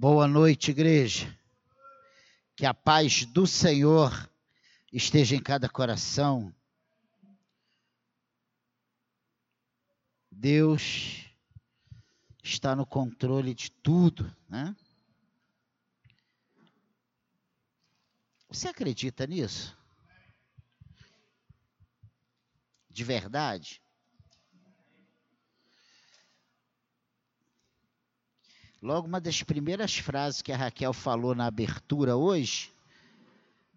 Boa noite, igreja. Que a paz do Senhor esteja em cada coração. Deus está no controle de tudo, né? Você acredita nisso? De verdade? Logo, uma das primeiras frases que a Raquel falou na abertura hoje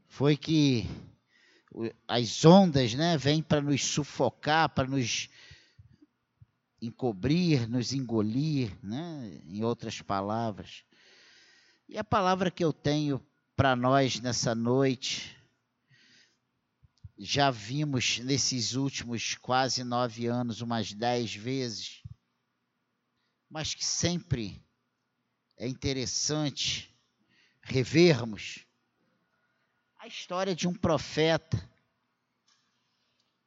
foi que as ondas né, vêm para nos sufocar, para nos encobrir, nos engolir, né, em outras palavras. E a palavra que eu tenho para nós nessa noite, já vimos nesses últimos quase nove anos umas dez vezes, mas que sempre é interessante revermos a história de um profeta.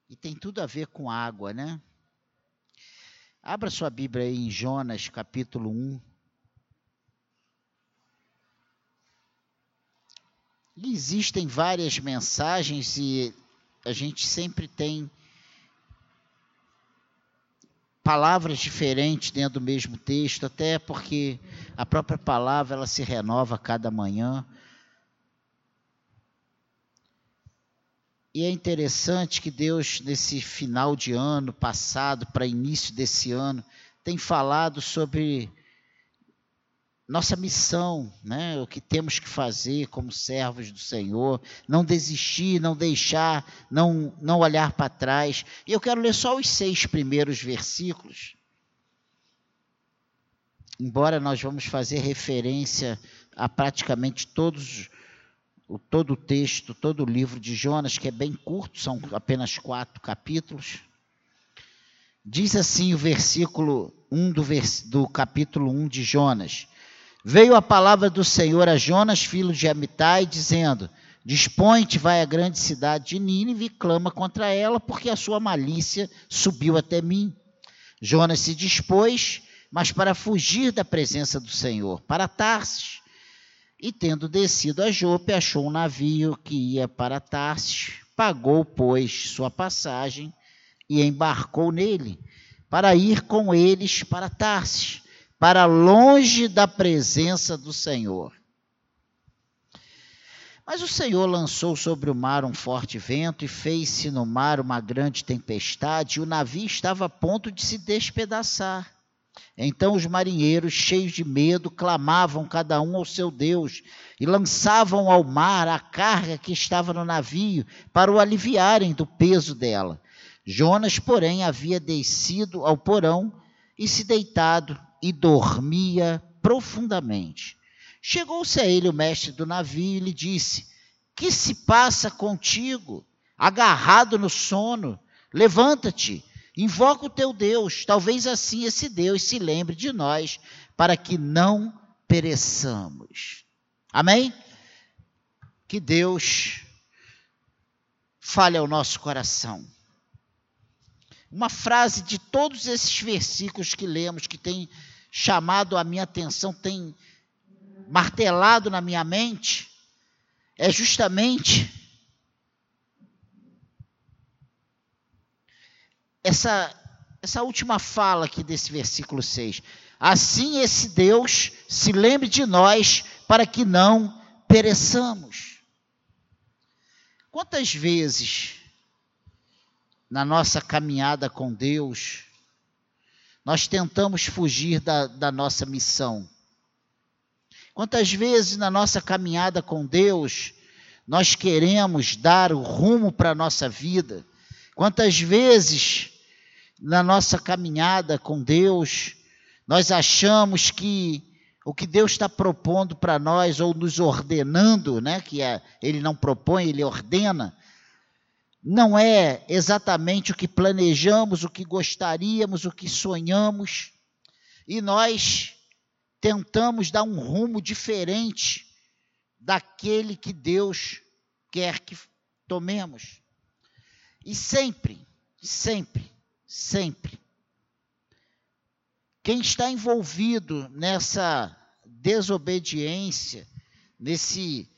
E tem tudo a ver com água, né? Abra sua Bíblia aí em Jonas, capítulo 1. E existem várias mensagens e a gente sempre tem palavras diferentes dentro do mesmo texto, até porque a própria palavra ela se renova cada manhã. E é interessante que Deus, nesse final de ano passado, para início desse ano, tem falado sobre nossa missão, né? o que temos que fazer como servos do Senhor, não desistir, não deixar, não, não olhar para trás. E eu quero ler só os seis primeiros versículos, embora nós vamos fazer referência a praticamente todos todo o texto, todo o livro de Jonas, que é bem curto, são apenas quatro capítulos. Diz assim o versículo 1 do, vers, do capítulo 1 de Jonas. Veio a palavra do Senhor a Jonas, filho de Amitai, dizendo: Dispõe-te, vai à grande cidade de Nínive e clama contra ela, porque a sua malícia subiu até mim. Jonas se dispôs, mas para fugir da presença do Senhor, para Tarsis. E tendo descido a Jope, achou um navio que ia para Tarsis, pagou, pois, sua passagem e embarcou nele, para ir com eles para Tarsis para longe da presença do Senhor. Mas o Senhor lançou sobre o mar um forte vento e fez-se no mar uma grande tempestade, e o navio estava a ponto de se despedaçar. Então os marinheiros, cheios de medo, clamavam cada um ao seu Deus e lançavam ao mar a carga que estava no navio para o aliviarem do peso dela. Jonas, porém, havia descido ao porão e se deitado e dormia profundamente. Chegou-se a ele o mestre do navio e lhe disse: Que se passa contigo, agarrado no sono? Levanta-te, invoca o teu Deus, talvez assim esse Deus se lembre de nós, para que não pereçamos. Amém? Que Deus fale ao nosso coração. Uma frase de todos esses versículos que lemos, que tem chamado a minha atenção, tem martelado na minha mente, é justamente essa, essa última fala aqui desse versículo 6. Assim esse Deus se lembre de nós para que não pereçamos. Quantas vezes na nossa caminhada com Deus nós tentamos fugir da, da nossa missão. Quantas vezes na nossa caminhada com Deus, nós queremos dar o rumo para a nossa vida? Quantas vezes na nossa caminhada com Deus, nós achamos que o que Deus está propondo para nós, ou nos ordenando, né, que é, Ele não propõe, Ele ordena, não é exatamente o que planejamos, o que gostaríamos, o que sonhamos, e nós tentamos dar um rumo diferente daquele que Deus quer que tomemos. E sempre, sempre, sempre, quem está envolvido nessa desobediência, nesse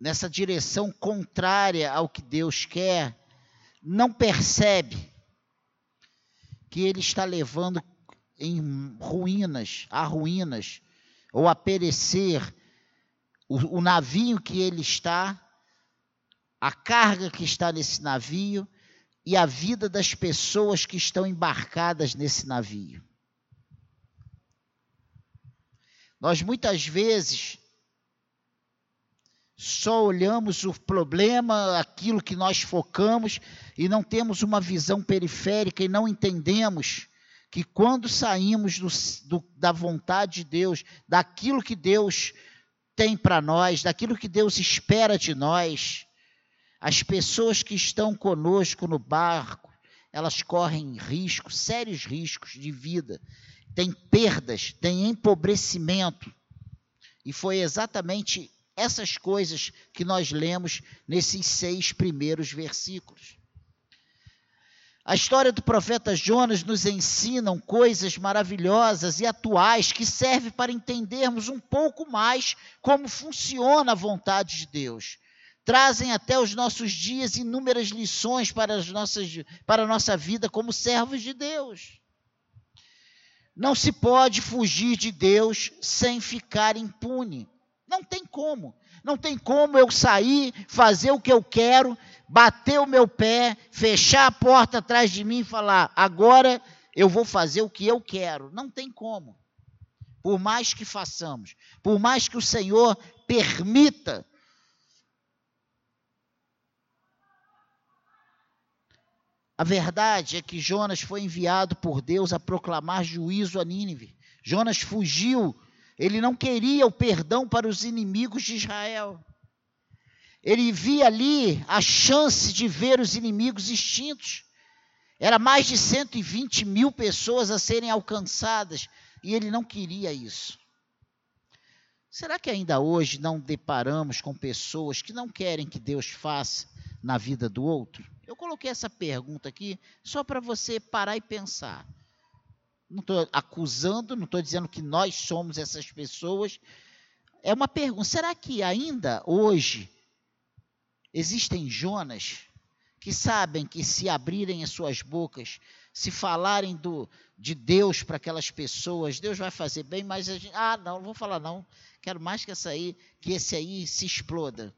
nessa direção contrária ao que Deus quer, não percebe que ele está levando em ruínas, a ruínas, ou a perecer o, o navio que ele está, a carga que está nesse navio e a vida das pessoas que estão embarcadas nesse navio. Nós muitas vezes só olhamos o problema, aquilo que nós focamos, e não temos uma visão periférica e não entendemos que quando saímos do, do, da vontade de Deus, daquilo que Deus tem para nós, daquilo que Deus espera de nós, as pessoas que estão conosco no barco, elas correm riscos, sérios riscos de vida, tem perdas, tem empobrecimento. E foi exatamente essas coisas que nós lemos nesses seis primeiros versículos. A história do profeta Jonas nos ensina coisas maravilhosas e atuais que servem para entendermos um pouco mais como funciona a vontade de Deus. Trazem até os nossos dias inúmeras lições para, as nossas, para a nossa vida como servos de Deus. Não se pode fugir de Deus sem ficar impune. Não tem como. Não tem como eu sair, fazer o que eu quero, bater o meu pé, fechar a porta atrás de mim e falar: agora eu vou fazer o que eu quero. Não tem como. Por mais que façamos, por mais que o Senhor permita. A verdade é que Jonas foi enviado por Deus a proclamar juízo a Nínive. Jonas fugiu ele não queria o perdão para os inimigos de Israel. Ele via ali a chance de ver os inimigos extintos. Era mais de 120 mil pessoas a serem alcançadas e ele não queria isso. Será que ainda hoje não deparamos com pessoas que não querem que Deus faça na vida do outro? Eu coloquei essa pergunta aqui só para você parar e pensar não estou acusando, não estou dizendo que nós somos essas pessoas. É uma pergunta: será que ainda hoje existem Jonas que sabem que se abrirem as suas bocas, se falarem do, de Deus para aquelas pessoas, Deus vai fazer bem, mas a gente, ah, não, não vou falar não, quero mais que essa aí, que esse aí se exploda.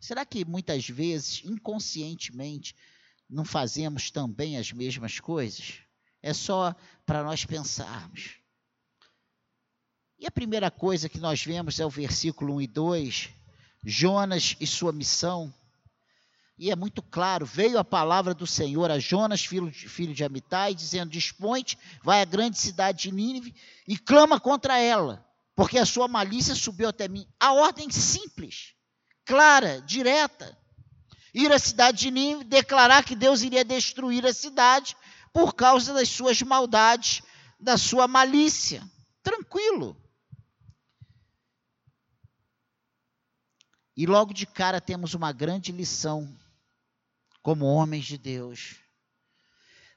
Será que muitas vezes, inconscientemente, não fazemos também as mesmas coisas? É só para nós pensarmos. E a primeira coisa que nós vemos é o versículo 1 e 2, Jonas e sua missão. E é muito claro, veio a palavra do Senhor a Jonas, filho de, filho de Amitai, dizendo, dispõe vai à grande cidade de Nínive e clama contra ela, porque a sua malícia subiu até mim. A ordem simples, clara, direta. Ir à cidade de Nínive, declarar que Deus iria destruir a cidade, por causa das suas maldades, da sua malícia. Tranquilo. E logo de cara temos uma grande lição como homens de Deus.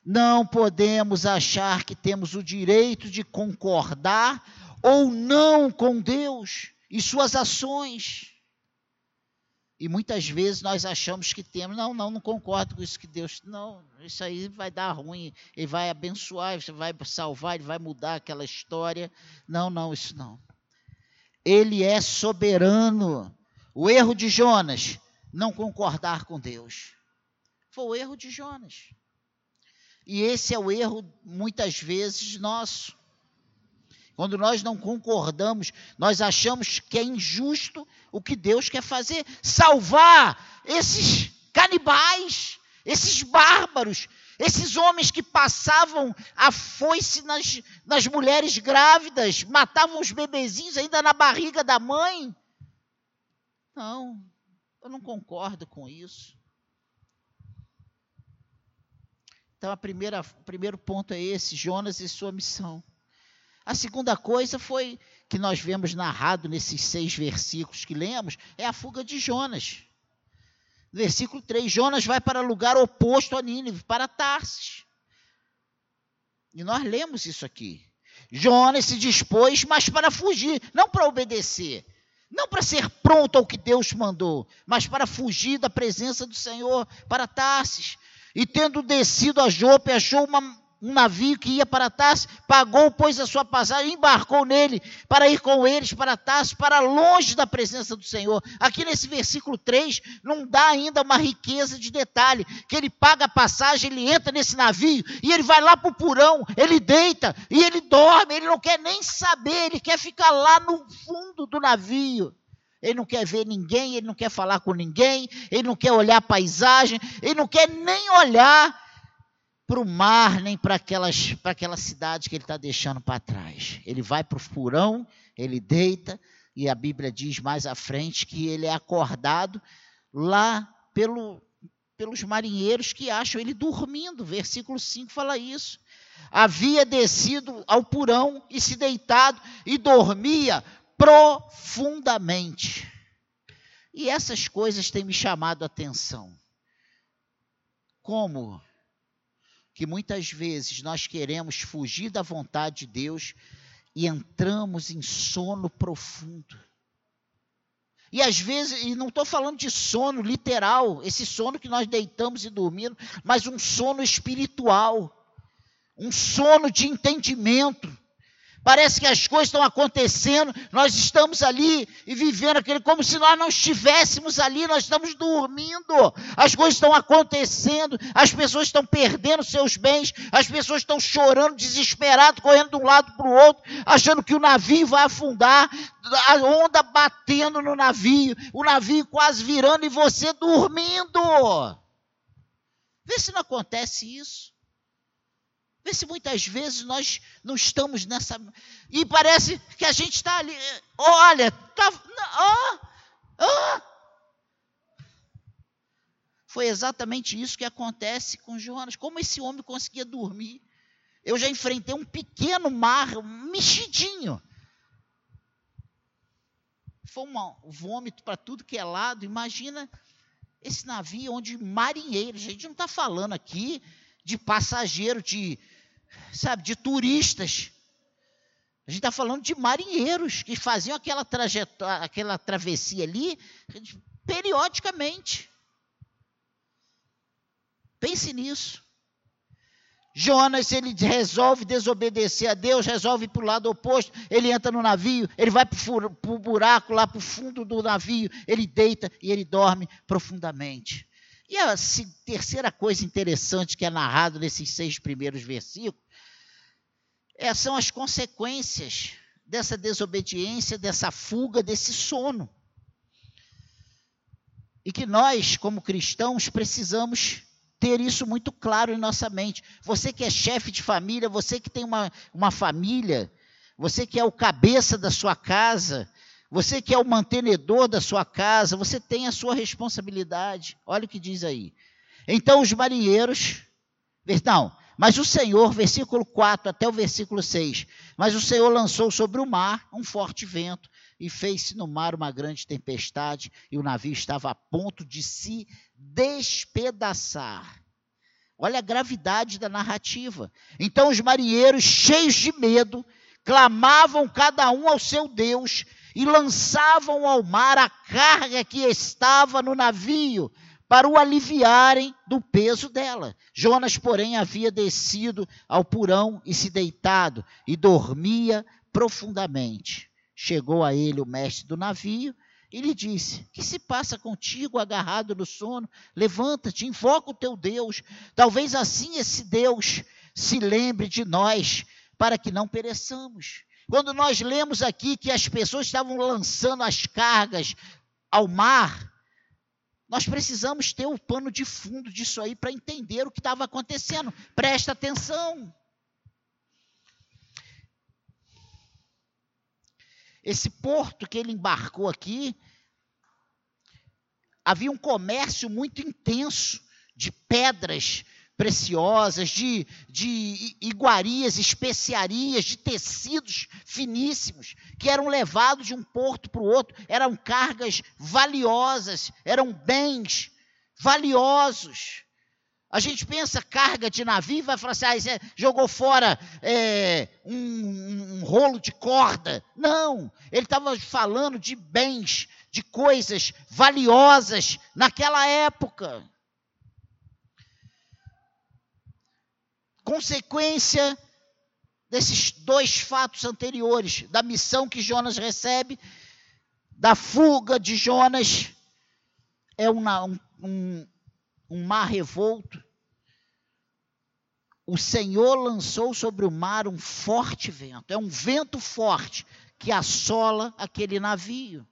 Não podemos achar que temos o direito de concordar ou não com Deus e suas ações. E muitas vezes nós achamos que temos, não, não, não concordo com isso que Deus, não, isso aí vai dar ruim, ele vai abençoar, você vai salvar, ele vai mudar aquela história. Não, não, isso não. Ele é soberano. O erro de Jonas, não concordar com Deus. Foi o erro de Jonas. E esse é o erro, muitas vezes, nosso. Quando nós não concordamos, nós achamos que é injusto o que Deus quer fazer salvar esses canibais, esses bárbaros, esses homens que passavam a foice nas, nas mulheres grávidas, matavam os bebezinhos ainda na barriga da mãe. Não, eu não concordo com isso. Então, a primeira, o primeiro ponto é esse: Jonas e sua missão. A segunda coisa foi que nós vemos narrado nesses seis versículos que lemos, é a fuga de Jonas. Versículo 3: Jonas vai para lugar oposto a Nínive, para Tarsis. E nós lemos isso aqui. Jonas se dispôs, mas para fugir, não para obedecer. Não para ser pronto ao que Deus mandou, mas para fugir da presença do Senhor, para Tarsis. E tendo descido a Jope, achou uma, um navio que ia para Tarsis, pagou, pois, a sua passagem, embarcou nele para ir com eles para Tarsis, para longe da presença do Senhor. Aqui nesse versículo 3, não dá ainda uma riqueza de detalhe, que ele paga a passagem, ele entra nesse navio e ele vai lá para o porão, ele deita e ele dorme, ele não quer nem saber, ele quer ficar lá no fundo do navio. Ele não quer ver ninguém, ele não quer falar com ninguém, ele não quer olhar a paisagem, ele não quer nem olhar para o mar, nem para aquela cidade que ele está deixando para trás. Ele vai para o furão, ele deita, e a Bíblia diz mais à frente que ele é acordado lá pelo, pelos marinheiros que acham ele dormindo. Versículo 5 fala isso. Havia descido ao purão e se deitado e dormia profundamente. E essas coisas têm me chamado a atenção. Como que muitas vezes nós queremos fugir da vontade de Deus e entramos em sono profundo. E às vezes, e não estou falando de sono literal, esse sono que nós deitamos e dormimos, mas um sono espiritual, um sono de entendimento, Parece que as coisas estão acontecendo, nós estamos ali e vivendo aquele como se nós não estivéssemos ali, nós estamos dormindo. As coisas estão acontecendo, as pessoas estão perdendo seus bens, as pessoas estão chorando, desesperadas, correndo de um lado para o outro, achando que o navio vai afundar, a onda batendo no navio, o navio quase virando e você dormindo. Vê se não acontece isso. Vê se muitas vezes nós não estamos nessa. E parece que a gente está ali. Olha, tá. Oh, oh. Foi exatamente isso que acontece com Jonas. Como esse homem conseguia dormir? Eu já enfrentei um pequeno mar, um mexidinho. Foi um vômito para tudo que é lado. Imagina esse navio onde marinheiros. A gente não está falando aqui de passageiro, de sabe, de turistas. A gente está falando de marinheiros que faziam aquela aquela travessia ali periodicamente. Pense nisso. Jonas, ele resolve desobedecer a Deus, resolve ir para o lado oposto, ele entra no navio, ele vai para o buraco, lá para o fundo do navio, ele deita e ele dorme profundamente. E a terceira coisa interessante que é narrado nesses seis primeiros versículos é, são as consequências dessa desobediência, dessa fuga, desse sono. E que nós, como cristãos, precisamos ter isso muito claro em nossa mente. Você que é chefe de família, você que tem uma, uma família, você que é o cabeça da sua casa, você que é o mantenedor da sua casa, você tem a sua responsabilidade. Olha o que diz aí. Então os marinheiros, não, mas o Senhor, versículo 4 até o versículo 6, mas o Senhor lançou sobre o mar um forte vento e fez-se no mar uma grande tempestade e o navio estava a ponto de se despedaçar. Olha a gravidade da narrativa. Então os marinheiros, cheios de medo, clamavam cada um ao seu Deus e lançavam ao mar a carga que estava no navio para o aliviarem do peso dela. Jonas, porém, havia descido ao porão e se deitado e dormia profundamente. Chegou a ele o mestre do navio e lhe disse: Que se passa contigo, agarrado no sono? Levanta-te, invoca o teu Deus. Talvez assim esse Deus se lembre de nós, para que não pereçamos. Quando nós lemos aqui que as pessoas estavam lançando as cargas ao mar, nós precisamos ter o pano de fundo disso aí para entender o que estava acontecendo. Presta atenção. Esse porto que ele embarcou aqui, havia um comércio muito intenso de pedras preciosas, de, de iguarias, especiarias, de tecidos finíssimos, que eram levados de um porto para o outro, eram cargas valiosas, eram bens valiosos. A gente pensa carga de navio e vai falar assim, ah, você jogou fora é, um, um rolo de corda. Não, ele estava falando de bens, de coisas valiosas naquela época. Consequência desses dois fatos anteriores, da missão que Jonas recebe, da fuga de Jonas, é uma, um, um, um mar revolto. O Senhor lançou sobre o mar um forte vento, é um vento forte que assola aquele navio.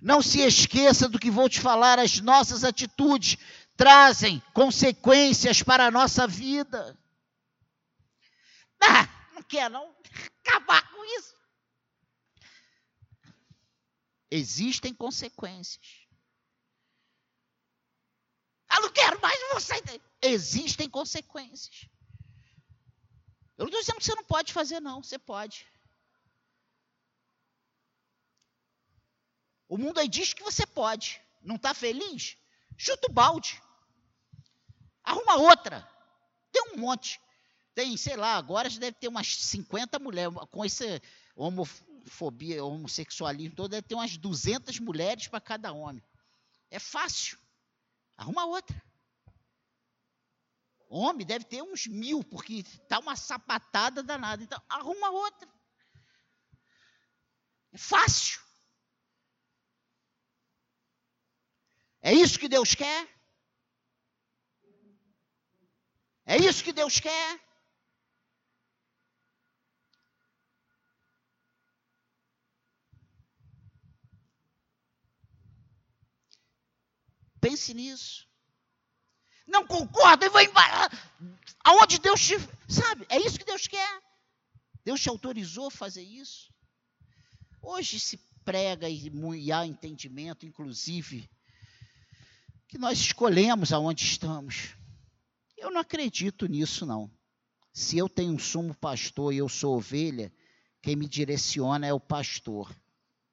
Não se esqueça do que vou te falar, as nossas atitudes trazem consequências para a nossa vida. Ah, não quer não acabar com isso. Existem consequências. Ah, não quero mais você. Existem consequências. Eu não estou dizendo que você não pode fazer, não. Você pode. O mundo aí diz que você pode. Não está feliz? Chuta o balde. Arruma outra. Tem um monte. Tem, sei lá, agora já deve ter umas 50 mulheres. Com esse homofobia, homossexualismo todo, deve ter umas 200 mulheres para cada homem. É fácil. Arruma outra. Homem deve ter uns mil, porque está uma sapatada danada. Então, arruma outra. É fácil. É isso que Deus quer? É isso que Deus quer? Pense nisso. Não concordo e vou embora. Aonde Deus te. Sabe? É isso que Deus quer. Deus te autorizou a fazer isso. Hoje se prega e há entendimento, inclusive, que nós escolhemos aonde estamos. Eu não acredito nisso, não. Se eu tenho um sumo pastor e eu sou ovelha, quem me direciona é o pastor.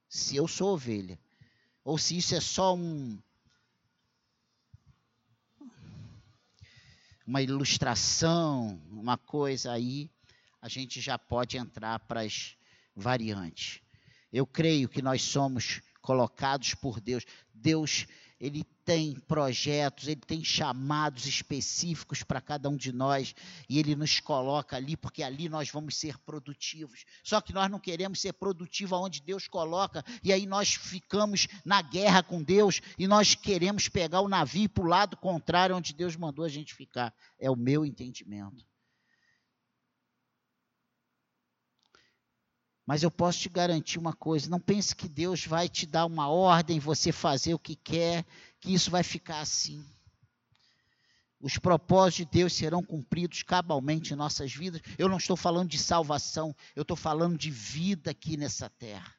Se eu sou ovelha. Ou se isso é só um. Uma ilustração, uma coisa aí, a gente já pode entrar para as variantes. Eu creio que nós somos colocados por Deus. Deus ele tem projetos, ele tem chamados específicos para cada um de nós e ele nos coloca ali porque ali nós vamos ser produtivos. Só que nós não queremos ser produtivos aonde Deus coloca e aí nós ficamos na guerra com Deus e nós queremos pegar o navio para o lado contrário onde Deus mandou a gente ficar. É o meu entendimento. Mas eu posso te garantir uma coisa: não pense que Deus vai te dar uma ordem, você fazer o que quer, que isso vai ficar assim. Os propósitos de Deus serão cumpridos cabalmente em nossas vidas. Eu não estou falando de salvação, eu estou falando de vida aqui nessa terra.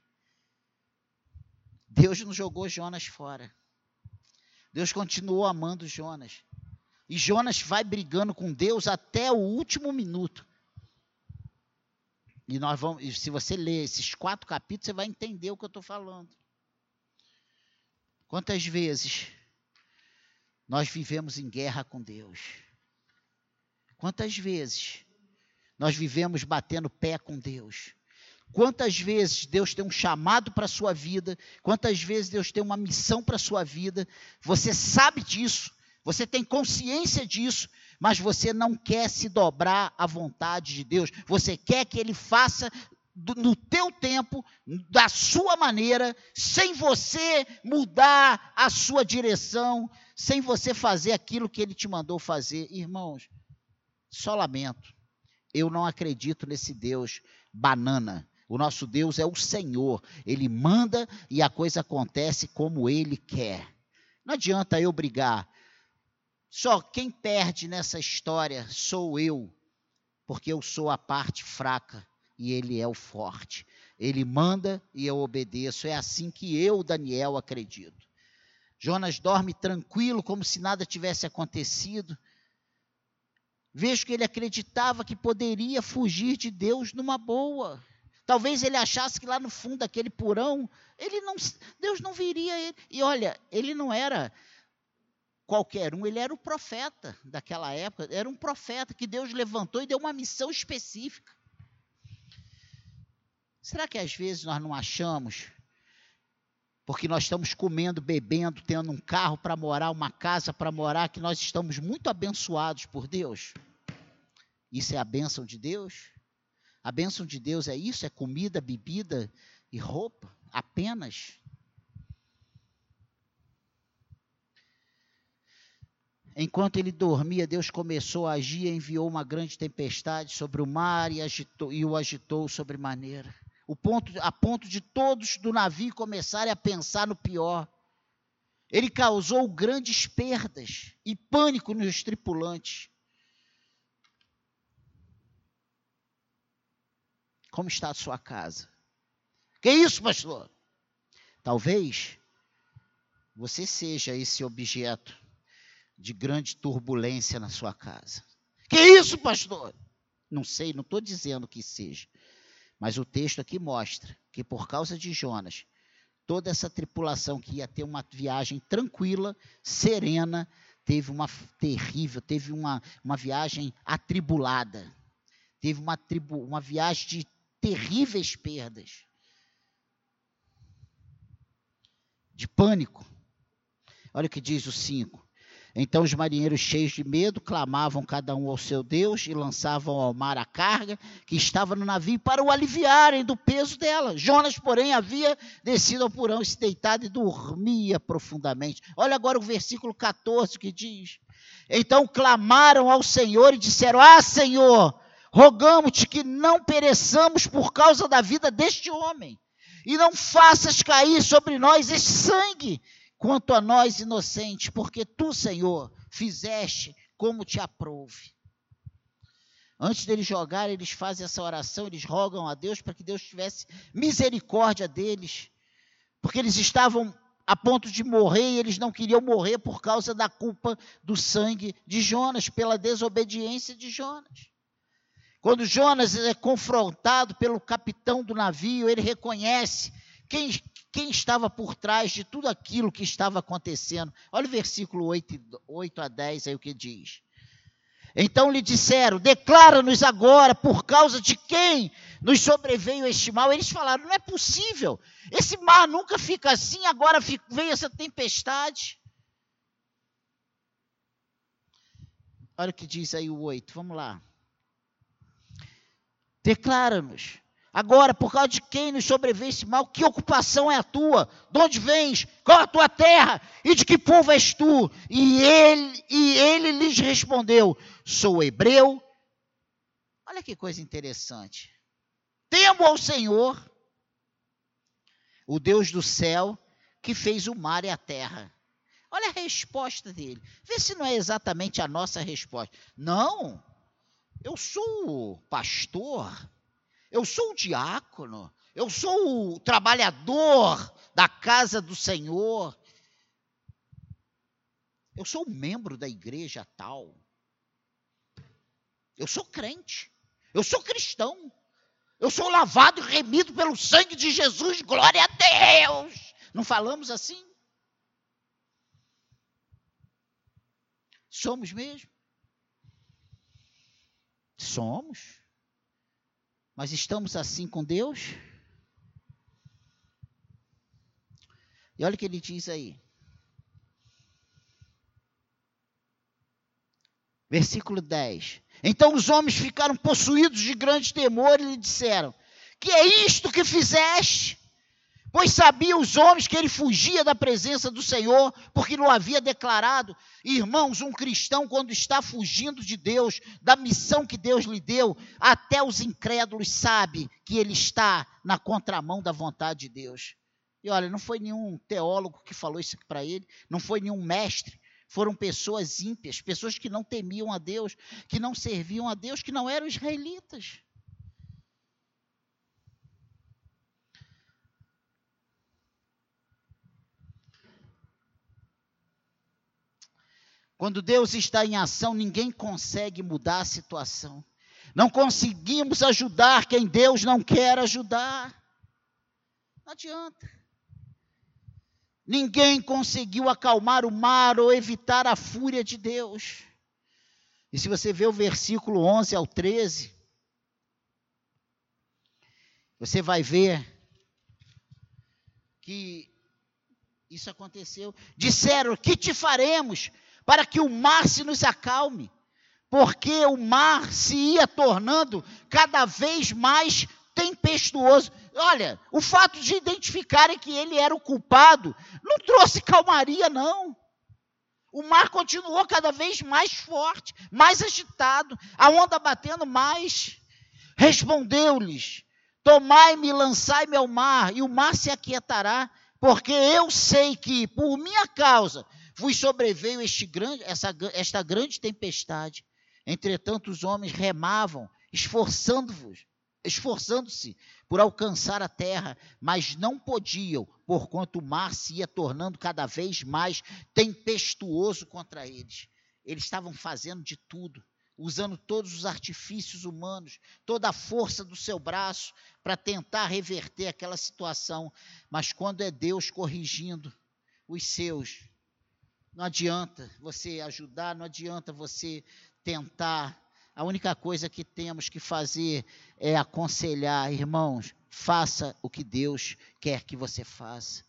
Deus não jogou Jonas fora. Deus continuou amando Jonas. E Jonas vai brigando com Deus até o último minuto. E nós vamos, se você ler esses quatro capítulos, você vai entender o que eu estou falando. Quantas vezes nós vivemos em guerra com Deus? Quantas vezes nós vivemos batendo pé com Deus? Quantas vezes Deus tem um chamado para a sua vida? Quantas vezes Deus tem uma missão para a sua vida? Você sabe disso, você tem consciência disso, mas você não quer se dobrar à vontade de Deus. Você quer que Ele faça no teu tempo, da sua maneira, sem você mudar a sua direção, sem você fazer aquilo que Ele te mandou fazer. Irmãos, só lamento. Eu não acredito nesse Deus banana. O nosso Deus é o Senhor. Ele manda e a coisa acontece como Ele quer. Não adianta eu brigar só quem perde nessa história sou eu, porque eu sou a parte fraca e ele é o forte. Ele manda e eu obedeço. É assim que eu, Daniel, acredito. Jonas dorme tranquilo, como se nada tivesse acontecido. Vejo que ele acreditava que poderia fugir de Deus numa boa. Talvez ele achasse que lá no fundo daquele porão, ele não, Deus não viria ele. E olha, ele não era qualquer um, ele era o profeta daquela época, era um profeta que Deus levantou e deu uma missão específica. Será que às vezes nós não achamos, porque nós estamos comendo, bebendo, tendo um carro para morar, uma casa para morar, que nós estamos muito abençoados por Deus? Isso é a bênção de Deus? A bênção de Deus é isso? É comida, bebida e roupa? Apenas? Enquanto ele dormia, Deus começou a agir e enviou uma grande tempestade sobre o mar e, agitou, e o agitou sobremaneira. O ponto, a ponto de todos do navio começarem a pensar no pior. Ele causou grandes perdas e pânico nos tripulantes. Como está a sua casa? Que isso, pastor? Talvez você seja esse objeto de grande turbulência na sua casa. Que isso, pastor? Não sei, não estou dizendo que seja. Mas o texto aqui mostra que por causa de Jonas, toda essa tripulação que ia ter uma viagem tranquila, serena, teve uma terrível, teve uma, uma viagem atribulada. Teve uma, tribu, uma viagem de terríveis perdas. De pânico. Olha o que diz o 5. Então os marinheiros, cheios de medo, clamavam cada um ao seu Deus e lançavam ao mar a carga que estava no navio para o aliviarem do peso dela. Jonas, porém, havia descido ao porão, se deitado e dormia profundamente. Olha agora o versículo 14 que diz: Então clamaram ao Senhor e disseram: Ah, Senhor, rogamos-te que não pereçamos por causa da vida deste homem, e não faças cair sobre nós esse sangue quanto a nós inocentes, porque tu, Senhor, fizeste como te aprouve. Antes deles jogar, eles fazem essa oração, eles rogam a Deus para que Deus tivesse misericórdia deles, porque eles estavam a ponto de morrer e eles não queriam morrer por causa da culpa do sangue de Jonas, pela desobediência de Jonas. Quando Jonas é confrontado pelo capitão do navio, ele reconhece quem, quem estava por trás de tudo aquilo que estava acontecendo. Olha o versículo 8, 8 a 10 aí o que diz. Então lhe disseram: Declara-nos agora por causa de quem nos sobreveio este mal. Eles falaram: Não é possível. Esse mar nunca fica assim, agora veio essa tempestade. Olha o que diz aí o 8. Vamos lá. Declara-nos Agora, por causa de quem nos sobreveio esse mal, que ocupação é a tua? De onde vens? Qual a tua terra? E de que povo és tu? E ele, e ele lhes respondeu: Sou hebreu. Olha que coisa interessante. Temo ao Senhor, o Deus do céu, que fez o mar e a terra. Olha a resposta dele. Vê se não é exatamente a nossa resposta. Não, eu sou pastor eu sou o diácono, eu sou o trabalhador da casa do Senhor, eu sou membro da igreja tal, eu sou crente, eu sou cristão, eu sou lavado e remido pelo sangue de Jesus, glória a Deus. Não falamos assim? Somos mesmo? Somos. Mas estamos assim com Deus? E olha o que ele diz aí. Versículo 10. Então os homens ficaram possuídos de grande temor e lhe disseram: Que é isto que fizeste? Pois sabiam os homens que ele fugia da presença do Senhor, porque não havia declarado. Irmãos, um cristão, quando está fugindo de Deus, da missão que Deus lhe deu, até os incrédulos sabem que ele está na contramão da vontade de Deus. E olha, não foi nenhum teólogo que falou isso para ele, não foi nenhum mestre, foram pessoas ímpias, pessoas que não temiam a Deus, que não serviam a Deus, que não eram israelitas. Quando Deus está em ação, ninguém consegue mudar a situação. Não conseguimos ajudar quem Deus não quer ajudar. Não adianta. Ninguém conseguiu acalmar o mar ou evitar a fúria de Deus. E se você vê o versículo 11 ao 13, você vai ver que isso aconteceu. Disseram: Que te faremos para que o mar se nos acalme? Porque o mar se ia tornando cada vez mais tempestuoso. Olha, o fato de identificarem que ele era o culpado não trouxe calmaria, não. O mar continuou cada vez mais forte, mais agitado, a onda batendo mais. Respondeu-lhes: Tomai-me lançai-me ao mar, e o mar se aquietará, porque eu sei que, por minha causa, vos sobreveio este grande, essa, esta grande tempestade. Entretanto, os homens remavam, esforçando-vos esforçando-se por alcançar a terra, mas não podiam, porquanto o mar se ia tornando cada vez mais tempestuoso contra eles. Eles estavam fazendo de tudo, usando todos os artifícios humanos, toda a força do seu braço para tentar reverter aquela situação, mas quando é Deus corrigindo os seus, não adianta você ajudar, não adianta você tentar a única coisa que temos que fazer é aconselhar, irmãos, faça o que Deus quer que você faça.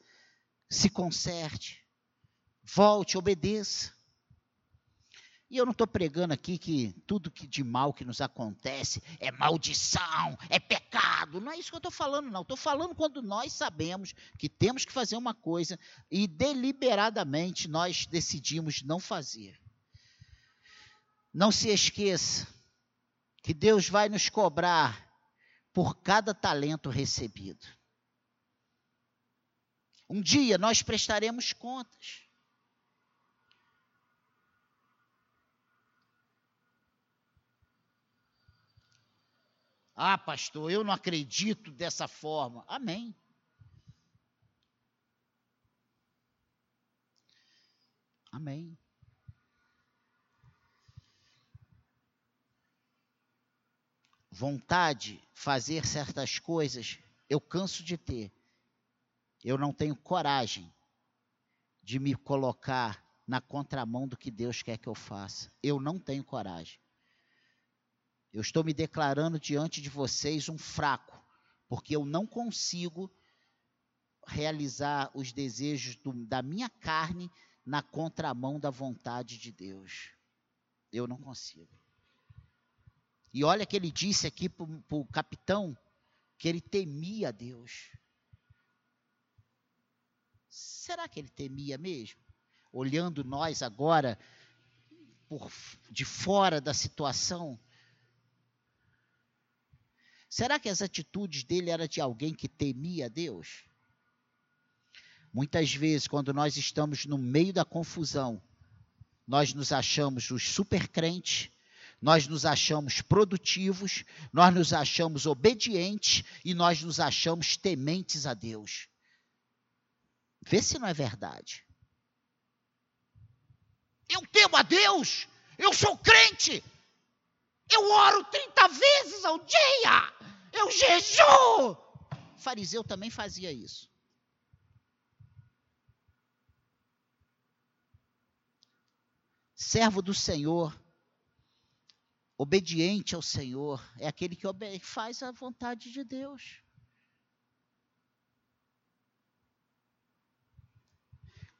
Se conserte, volte, obedeça. E eu não estou pregando aqui que tudo que de mal que nos acontece é maldição, é pecado. Não é isso que eu estou falando, não. Estou falando quando nós sabemos que temos que fazer uma coisa e deliberadamente nós decidimos não fazer. Não se esqueça que Deus vai nos cobrar por cada talento recebido. Um dia nós prestaremos contas. Ah, pastor, eu não acredito dessa forma. Amém. Amém. vontade, fazer certas coisas, eu canso de ter. Eu não tenho coragem de me colocar na contramão do que Deus quer que eu faça. Eu não tenho coragem. Eu estou me declarando diante de vocês um fraco, porque eu não consigo realizar os desejos do, da minha carne na contramão da vontade de Deus. Eu não consigo. E olha que ele disse aqui para o capitão que ele temia Deus. Será que ele temia mesmo? Olhando nós agora por de fora da situação, será que as atitudes dele eram de alguém que temia Deus? Muitas vezes, quando nós estamos no meio da confusão, nós nos achamos os super crentes, nós nos achamos produtivos, nós nos achamos obedientes e nós nos achamos tementes a Deus. Vê se não é verdade. Eu temo a Deus, eu sou crente, eu oro 30 vezes ao dia, eu jejuo. O fariseu também fazia isso. Servo do Senhor obediente ao Senhor é aquele que faz a vontade de Deus.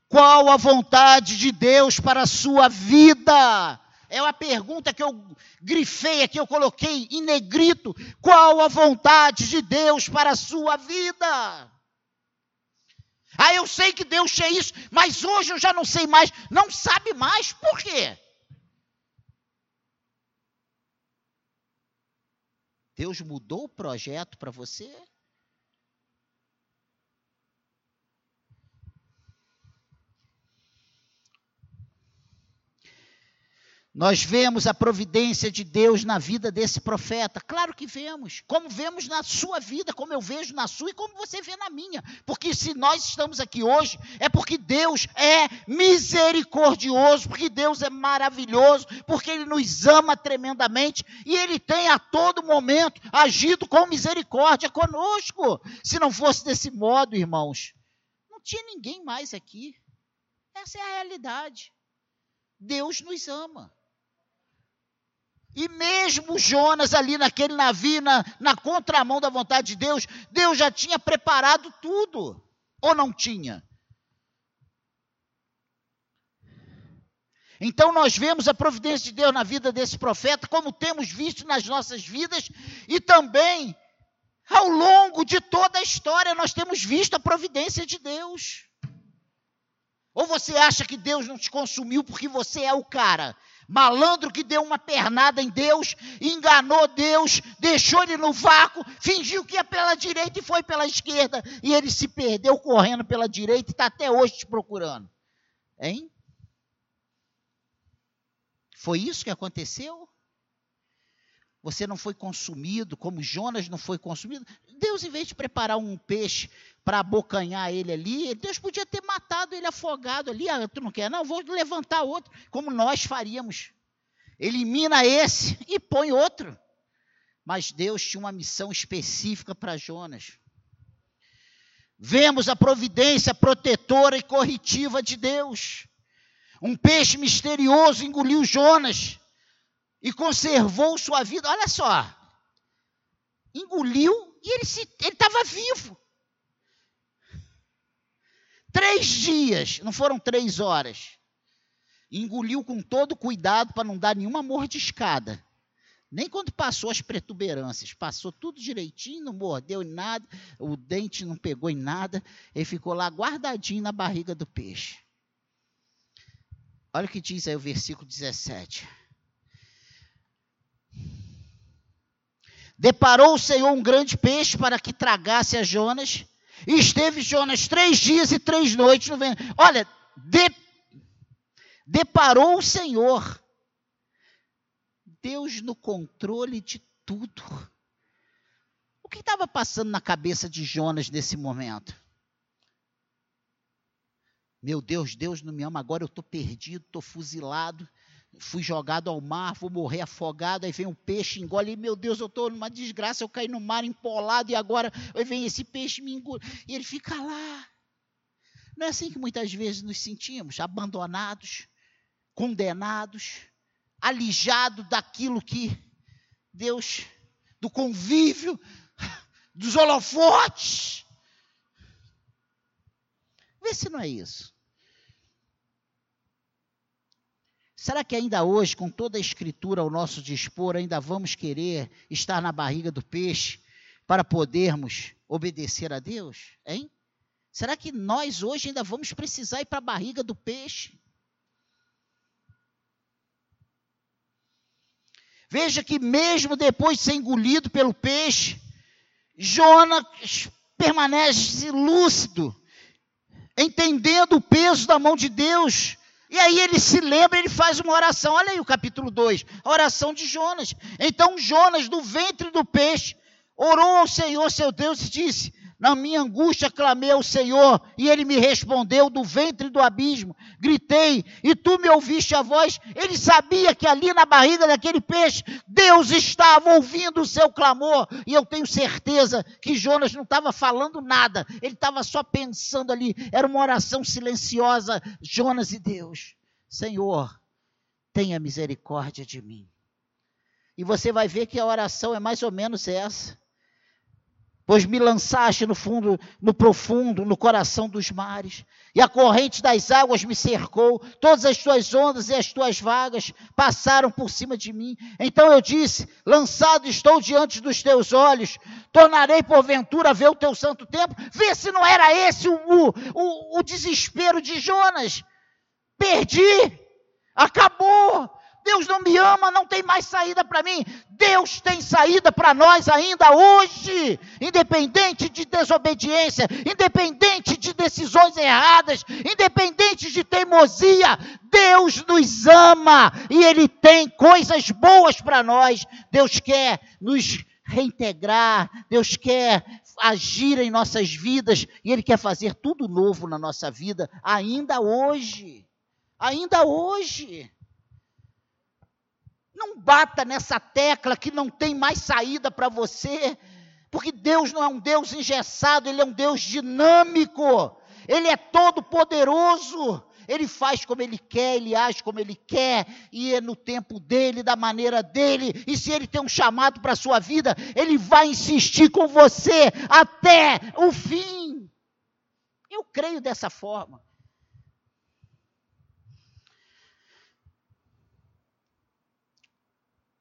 Qual a vontade de Deus para a sua vida? É uma pergunta que eu grifei aqui, eu coloquei em negrito. Qual a vontade de Deus para a sua vida? Ah, eu sei que Deus tinha isso, mas hoje eu já não sei mais. Não sabe mais, por quê? Deus mudou o projeto para você? Nós vemos a providência de Deus na vida desse profeta. Claro que vemos. Como vemos na sua vida, como eu vejo na sua e como você vê na minha. Porque se nós estamos aqui hoje, é porque Deus é misericordioso, porque Deus é maravilhoso, porque Ele nos ama tremendamente e Ele tem a todo momento agido com misericórdia conosco. Se não fosse desse modo, irmãos, tinha ninguém mais aqui. Essa é a realidade. Deus nos ama. E mesmo Jonas ali naquele navio, na, na contramão da vontade de Deus, Deus já tinha preparado tudo. Ou não tinha? Então nós vemos a providência de Deus na vida desse profeta, como temos visto nas nossas vidas, e também ao longo de toda a história nós temos visto a providência de Deus. Ou você acha que Deus não te consumiu porque você é o cara malandro que deu uma pernada em Deus, enganou Deus, deixou ele no vácuo, fingiu que ia pela direita e foi pela esquerda, e ele se perdeu correndo pela direita e está até hoje te procurando. Hein? Foi isso que aconteceu? Você não foi consumido, como Jonas não foi consumido. Deus, em vez de preparar um peixe para abocanhar ele ali, Deus podia ter matado ele afogado ali. Ah, tu não quer? Não, vou levantar outro, como nós faríamos. Elimina esse e põe outro. Mas Deus tinha uma missão específica para Jonas. Vemos a providência protetora e corretiva de Deus. Um peixe misterioso engoliu Jonas e conservou sua vida. Olha só. Engoliu e ele estava vivo. Três dias, não foram três horas. Engoliu com todo cuidado para não dar nenhuma mordiscada. Nem quando passou as protuberâncias, passou tudo direitinho, não mordeu em nada, o dente não pegou em nada, ele ficou lá guardadinho na barriga do peixe. Olha o que diz aí o versículo 17. Deparou o Senhor um grande peixe para que tragasse a Jonas, e esteve Jonas três dias e três noites no ventre. Olha, de, deparou o Senhor, Deus no controle de tudo. O que estava passando na cabeça de Jonas nesse momento? Meu Deus, Deus não me ama, agora eu estou perdido, estou fuzilado, fui jogado ao mar, vou morrer afogado, aí vem um peixe, engole, meu Deus, eu estou numa desgraça, eu caí no mar empolado, e agora aí vem esse peixe me engole, e ele fica lá. Não é assim que muitas vezes nos sentimos, abandonados, condenados, alijados daquilo que Deus, do convívio, dos holofotes, Vê se não é isso. Será que ainda hoje, com toda a escritura ao nosso dispor, ainda vamos querer estar na barriga do peixe para podermos obedecer a Deus? Hein? Será que nós hoje ainda vamos precisar ir para a barriga do peixe? Veja que mesmo depois de ser engolido pelo peixe, Jonas permanece lúcido entendendo o peso da mão de Deus. E aí ele se lembra, ele faz uma oração. Olha aí o capítulo 2, a oração de Jonas. Então Jonas, do ventre do peixe, orou ao Senhor seu Deus e disse: na minha angústia clamei ao Senhor, e ele me respondeu do ventre do abismo. Gritei, e tu me ouviste a voz. Ele sabia que ali na barriga daquele peixe, Deus estava ouvindo o seu clamor. E eu tenho certeza que Jonas não estava falando nada, ele estava só pensando ali. Era uma oração silenciosa. Jonas e Deus, Senhor, tenha misericórdia de mim. E você vai ver que a oração é mais ou menos essa pois me lançaste no fundo, no profundo, no coração dos mares, e a corrente das águas me cercou, todas as tuas ondas e as tuas vagas passaram por cima de mim. Então eu disse: Lançado estou diante dos teus olhos, tornarei porventura a ver o teu santo templo. Vê se não era esse o, o, o desespero de Jonas. Perdi, acabou, Deus não me ama, não tem mais saída para mim. Deus tem saída para nós ainda hoje, independente de desobediência, independente de decisões erradas, independente de teimosia. Deus nos ama e Ele tem coisas boas para nós. Deus quer nos reintegrar, Deus quer agir em nossas vidas e Ele quer fazer tudo novo na nossa vida, ainda hoje. Ainda hoje. Não bata nessa tecla que não tem mais saída para você, porque Deus não é um Deus engessado, Ele é um Deus dinâmico. Ele é todo poderoso. Ele faz como ele quer, ele age como ele quer, e é no tempo dele, da maneira dele. E se ele tem um chamado para a sua vida, ele vai insistir com você até o fim. Eu creio dessa forma.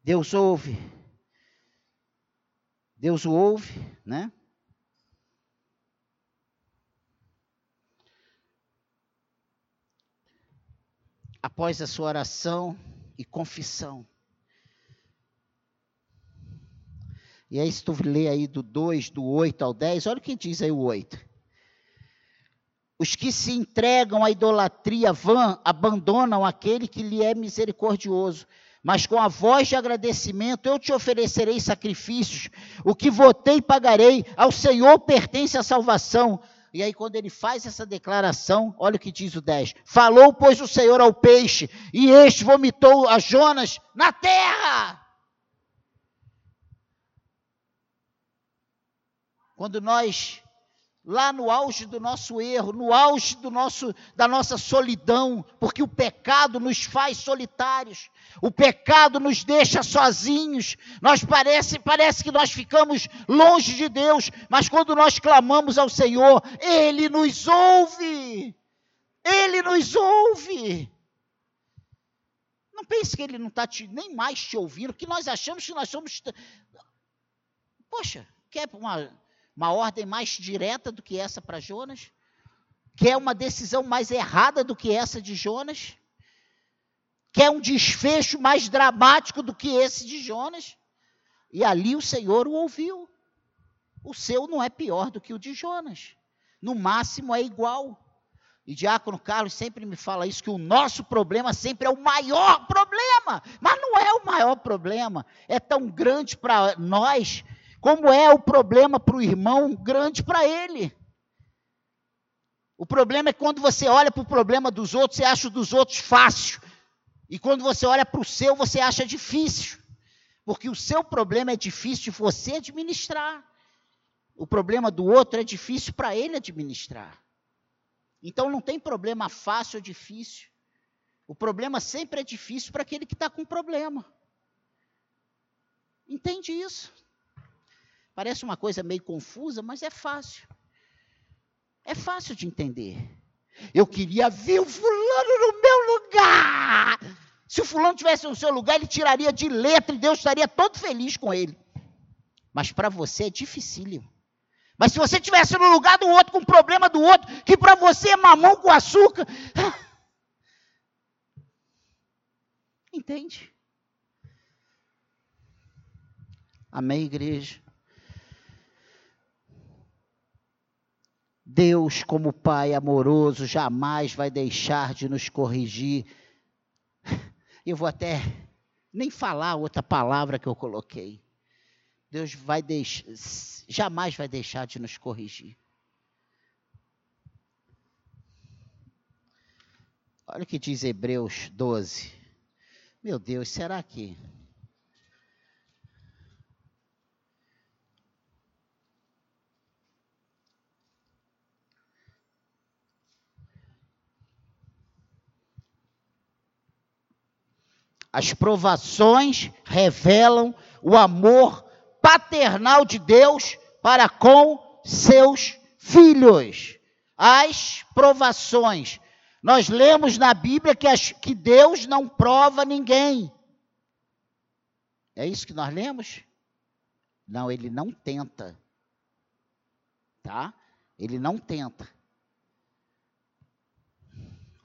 Deus ouve. Deus o ouve, né? após a sua oração e confissão. E aí, se tu ler aí do 2, do 8 ao 10, olha o que diz aí o 8. Os que se entregam à idolatria vã abandonam aquele que lhe é misericordioso. Mas com a voz de agradecimento eu te oferecerei sacrifícios. O que votei pagarei. Ao Senhor pertence a salvação. E aí, quando ele faz essa declaração, olha o que diz o 10: Falou, pois, o Senhor ao peixe, e este vomitou a Jonas na terra. Quando nós lá no auge do nosso erro, no auge do nosso, da nossa solidão, porque o pecado nos faz solitários, o pecado nos deixa sozinhos. Nós parece, parece que nós ficamos longe de Deus, mas quando nós clamamos ao Senhor, Ele nos ouve. Ele nos ouve. Não pense que Ele não está nem mais te ouvindo, que nós achamos que nós somos. Poxa, quer uma uma ordem mais direta do que essa para Jonas? Quer uma decisão mais errada do que essa de Jonas? Quer um desfecho mais dramático do que esse de Jonas? E ali o Senhor o ouviu. O seu não é pior do que o de Jonas. No máximo é igual. E Diácono Carlos sempre me fala isso, que o nosso problema sempre é o maior problema. Mas não é o maior problema. É tão grande para nós como é o problema para o irmão grande para ele. O problema é quando você olha para o problema dos outros, você acha o dos outros fácil. E quando você olha para o seu, você acha difícil. Porque o seu problema é difícil de você administrar. O problema do outro é difícil para ele administrar. Então não tem problema fácil ou difícil. O problema sempre é difícil para aquele que está com problema. Entende isso? Parece uma coisa meio confusa, mas é fácil. É fácil de entender. Eu queria ver o fulano no meu lugar. Se o fulano tivesse no seu lugar, ele tiraria de letra e Deus estaria todo feliz com ele. Mas para você é dificílimo. Mas se você tivesse no lugar do outro, com o problema do outro, que para você é mamão com açúcar. Entende? Amém, igreja? Deus, como Pai amoroso, jamais vai deixar de nos corrigir. Eu vou até nem falar outra palavra que eu coloquei. Deus vai deixar, jamais vai deixar de nos corrigir. Olha o que diz Hebreus 12. Meu Deus, será que As provações revelam o amor paternal de Deus para com seus filhos. As provações. Nós lemos na Bíblia que, as, que Deus não prova ninguém. É isso que nós lemos? Não, ele não tenta. Tá? Ele não tenta.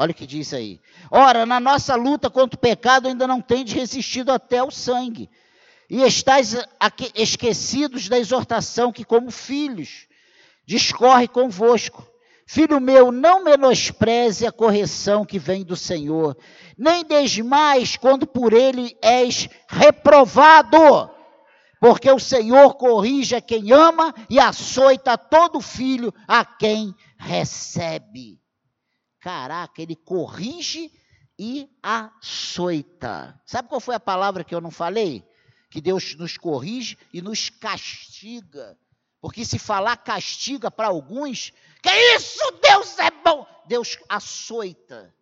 Olha o que diz aí. Ora, na nossa luta contra o pecado ainda não tendes resistido até o sangue. E estáis esquecidos da exortação que, como filhos, discorre convosco. Filho meu, não menospreze a correção que vem do Senhor, nem desmais quando por ele és reprovado. Porque o Senhor corrige a quem ama e açoita todo filho a quem recebe. Caraca, ele corrige e açoita. Sabe qual foi a palavra que eu não falei? Que Deus nos corrige e nos castiga Porque se falar castiga para alguns, que isso, Deus é bom. Deus açoita.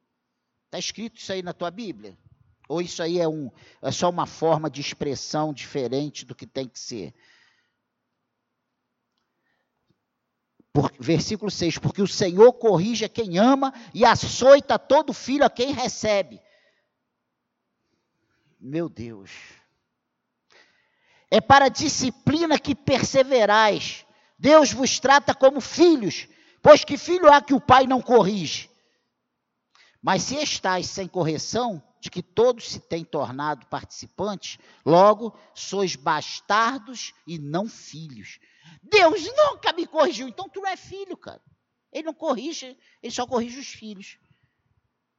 Está escrito isso aí na tua Bíblia? Ou isso aí é, um, é só uma forma de expressão diferente do que tem que ser? Por, versículo 6: Porque o Senhor corrige a quem ama e açoita todo filho a quem recebe. Meu Deus. É para a disciplina que perseverais. Deus vos trata como filhos, pois que filho há que o pai não corrige? Mas se estáis sem correção, de que todos se têm tornado participantes, logo sois bastardos e não filhos. Deus nunca me corrigiu, então tu não é filho, cara. Ele não corrige, ele só corrige os filhos.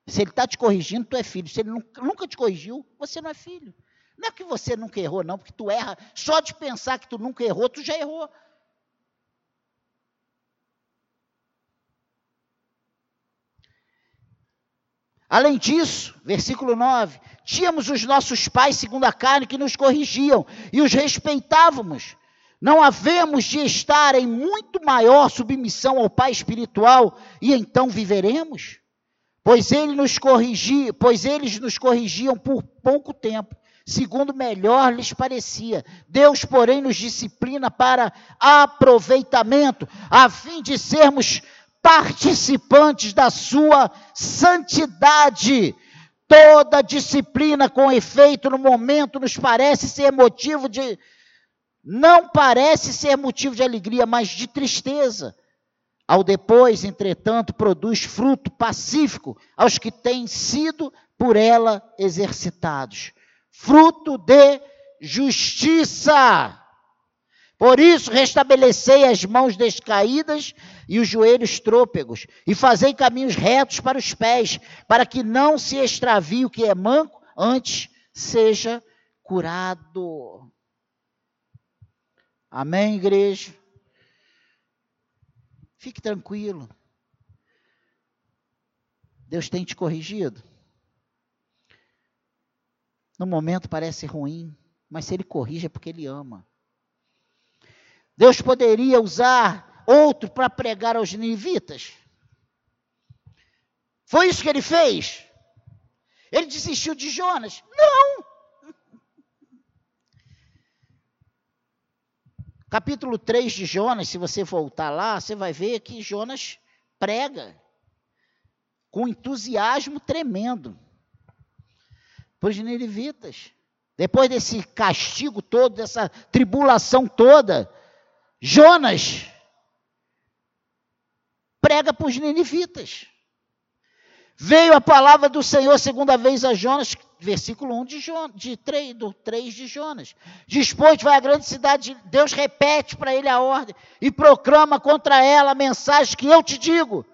Se ele está te corrigindo, tu é filho. Se ele nunca te corrigiu, você não é filho. Não é que você nunca errou, não, porque tu erra. Só de pensar que tu nunca errou, tu já errou. Além disso, versículo 9: tínhamos os nossos pais segundo a carne que nos corrigiam e os respeitávamos. Não havemos de estar em muito maior submissão ao Pai espiritual e então viveremos? Pois ele nos pois eles nos corrigiam por pouco tempo, segundo melhor lhes parecia. Deus, porém, nos disciplina para aproveitamento, a fim de sermos participantes da sua santidade. Toda disciplina com efeito no momento nos parece ser motivo de não parece ser motivo de alegria, mas de tristeza. Ao depois, entretanto, produz fruto pacífico aos que têm sido por ela exercitados. Fruto de justiça. Por isso, restabelecei as mãos descaídas e os joelhos trôpegos, e fazei caminhos retos para os pés, para que não se extravie o que é manco, antes seja curado. Amém, igreja? Fique tranquilo. Deus tem te corrigido. No momento parece ruim, mas se Ele corrige é porque Ele ama. Deus poderia usar outro para pregar aos ninivitas. Foi isso que ele fez? Ele desistiu de Jonas? Não! Capítulo 3 de Jonas, se você voltar lá, você vai ver que Jonas prega com entusiasmo tremendo para os ninivitas. Depois desse castigo todo, dessa tribulação toda, Jonas prega para os ninivitas. Veio a palavra do Senhor segunda vez a Jonas, versículo 1 de, Jonas, de 3, do 3 de Jonas. Dispôs, vai à grande cidade, Deus repete para ele a ordem e proclama contra ela a mensagem que eu te digo.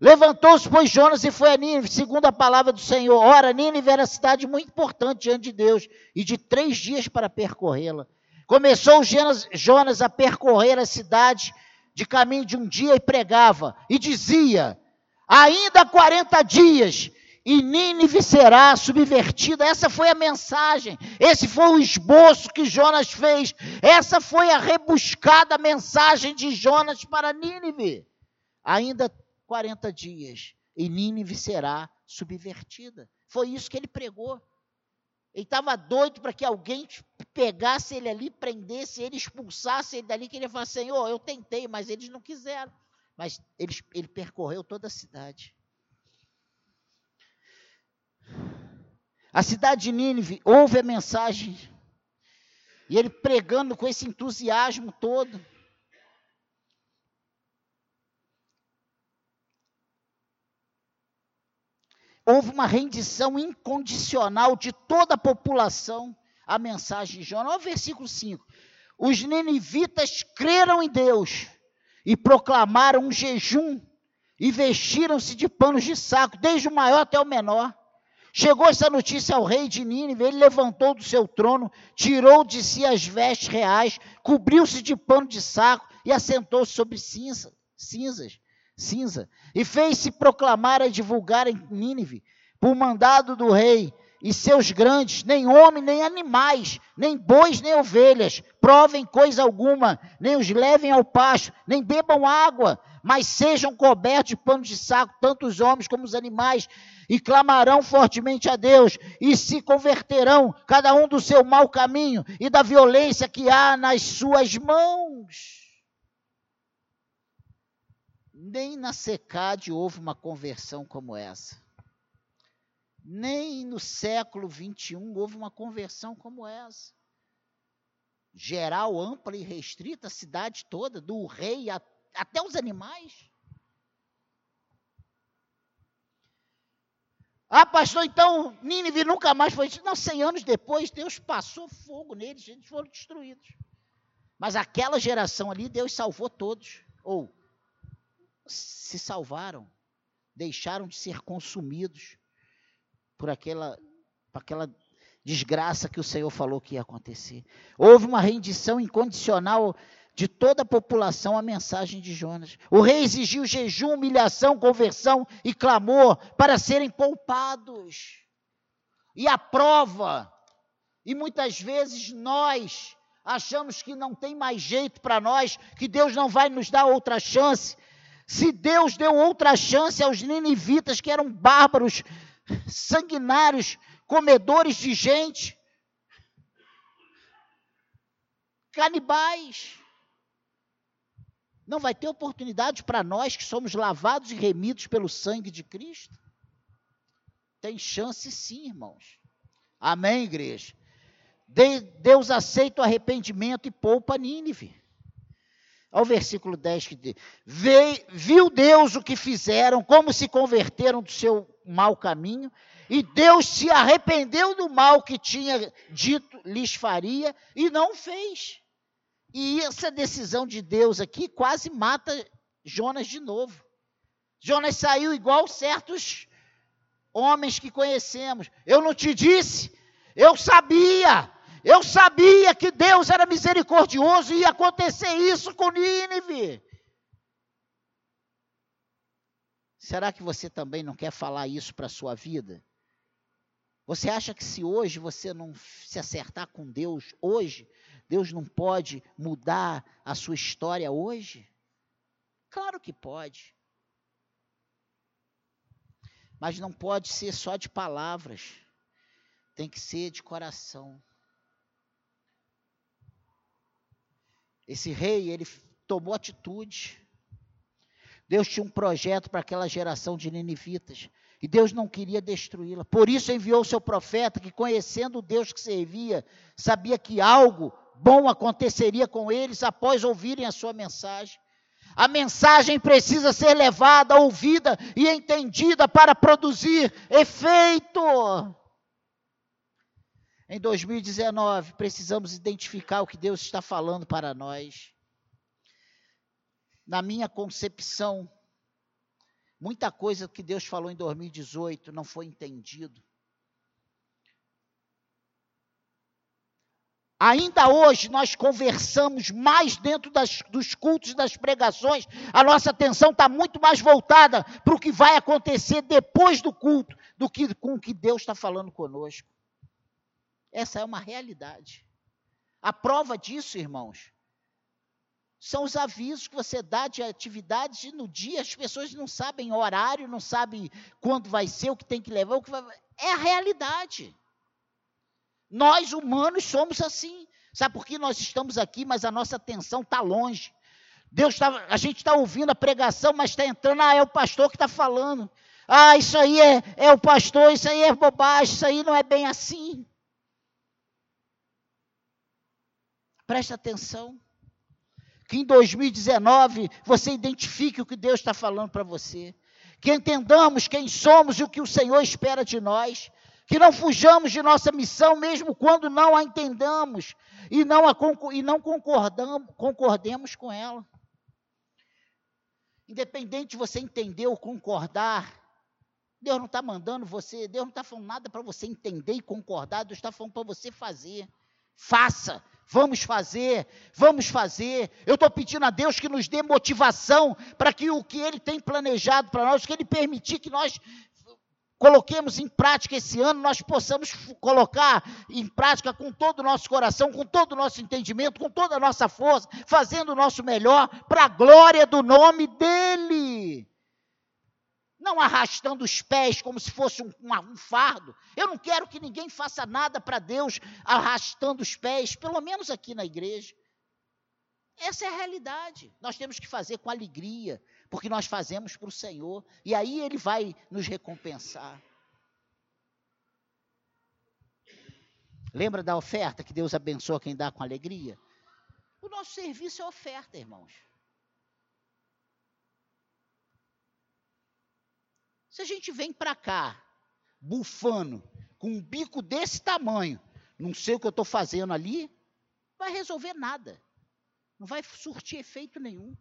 Levantou-se, pois, Jonas e foi a Nínive, segundo a palavra do Senhor. Ora, Nínive era cidade muito importante diante de Deus, e de três dias para percorrê-la. Começou Jonas a percorrer a cidade de caminho de um dia e pregava, e dizia: ainda 40 dias e Nínive será subvertida. Essa foi a mensagem, esse foi o esboço que Jonas fez, essa foi a rebuscada mensagem de Jonas para Nínive. Ainda 40 dias e Nínive será subvertida. Foi isso que ele pregou. Ele estava doido para que alguém pegasse ele ali, prendesse ele, expulsasse ele dali, que ele ia falar, Senhor, eu tentei, mas eles não quiseram. Mas ele, ele percorreu toda a cidade. A cidade de Nínive ouve a mensagem. E ele pregando com esse entusiasmo todo. Houve uma rendição incondicional de toda a população à mensagem de Jonas. Olha o versículo 5. Os ninivitas creram em Deus e proclamaram um jejum e vestiram-se de panos de saco, desde o maior até o menor. Chegou essa notícia ao rei de Nínive, ele levantou do seu trono, tirou de si as vestes reais, cobriu-se de pano de saco e assentou-se sobre cinza, cinzas, cinza, e fez-se proclamar e divulgar em Nínive, por mandado do rei, e seus grandes, nem homem, nem animais, nem bois, nem ovelhas, provem coisa alguma, nem os levem ao pasto, nem bebam água, mas sejam cobertos de pano de saco, tanto os homens como os animais, e clamarão fortemente a Deus, e se converterão, cada um do seu mau caminho e da violência que há nas suas mãos. Nem na secade houve uma conversão como essa. Nem no século 21 houve uma conversão como essa. Geral, ampla e restrita, a cidade toda, do rei a, até os animais. Ah, pastor, então Nínive nunca mais foi. Não, 100 anos depois, Deus passou fogo neles, eles foram destruídos. Mas aquela geração ali, Deus salvou todos. Ou se salvaram, deixaram de ser consumidos por aquela, por aquela desgraça que o Senhor falou que ia acontecer. Houve uma rendição incondicional de toda a população à mensagem de Jonas. O rei exigiu jejum, humilhação, conversão e clamor para serem poupados. E a prova, e muitas vezes nós achamos que não tem mais jeito para nós, que Deus não vai nos dar outra chance. Se Deus deu outra chance aos ninivitas que eram bárbaros, sanguinários, comedores de gente, canibais. Não vai ter oportunidade para nós que somos lavados e remidos pelo sangue de Cristo? Tem chance sim, irmãos. Amém, igreja? Deus aceita o arrependimento e poupa Nínive. Ao versículo 10 que diz: Viu Deus o que fizeram, como se converteram do seu mau caminho, e Deus se arrependeu do mal que tinha dito lhes faria e não fez. E essa decisão de Deus aqui quase mata Jonas de novo. Jonas saiu igual certos homens que conhecemos. Eu não te disse, eu sabia, eu sabia que Deus era misericordioso e ia acontecer isso com Nínive. Será que você também não quer falar isso para a sua vida? Você acha que se hoje você não se acertar com Deus, hoje, Deus não pode mudar a sua história hoje? Claro que pode. Mas não pode ser só de palavras, tem que ser de coração. Esse rei, ele tomou atitude. Deus tinha um projeto para aquela geração de ninivitas. E Deus não queria destruí-la. Por isso enviou seu profeta, que conhecendo o Deus que servia, sabia que algo bom aconteceria com eles após ouvirem a sua mensagem. A mensagem precisa ser levada, ouvida e entendida para produzir efeito. Em 2019, precisamos identificar o que Deus está falando para nós. Na minha concepção, Muita coisa que Deus falou em 2018 não foi entendido. Ainda hoje nós conversamos mais dentro das, dos cultos, das pregações, a nossa atenção está muito mais voltada para o que vai acontecer depois do culto do que com o que Deus está falando conosco. Essa é uma realidade. A prova disso, irmãos, são os avisos que você dá de atividades e no dia as pessoas não sabem horário, não sabem quando vai ser, o que tem que levar, o que vai... é a realidade. Nós humanos somos assim. Sabe por que nós estamos aqui, mas a nossa atenção está longe? Deus tá, a gente está ouvindo a pregação, mas está entrando, ah, é o pastor que está falando. Ah, isso aí é, é o pastor, isso aí é bobagem, isso aí não é bem assim. Presta atenção que em 2019 você identifique o que Deus está falando para você, que entendamos quem somos e o que o Senhor espera de nós, que não fujamos de nossa missão mesmo quando não a entendamos e não, a, e não concordamos, concordemos com ela. Independente de você entender ou concordar, Deus não está mandando você, Deus não está falando nada para você entender e concordar, Deus está falando para você fazer. Faça, Vamos fazer, vamos fazer. Eu estou pedindo a Deus que nos dê motivação para que o que Ele tem planejado para nós, que Ele permitir que nós coloquemos em prática esse ano, nós possamos colocar em prática com todo o nosso coração, com todo o nosso entendimento, com toda a nossa força, fazendo o nosso melhor para a glória do nome dEle. Não arrastando os pés como se fosse um, um, um fardo. Eu não quero que ninguém faça nada para Deus arrastando os pés, pelo menos aqui na igreja. Essa é a realidade. Nós temos que fazer com alegria, porque nós fazemos para o Senhor, e aí Ele vai nos recompensar. Lembra da oferta que Deus abençoa quem dá com alegria? O nosso serviço é oferta, irmãos. Se a gente vem para cá, bufando, com um bico desse tamanho, não sei o que eu estou fazendo ali, vai resolver nada. Não vai surtir efeito nenhum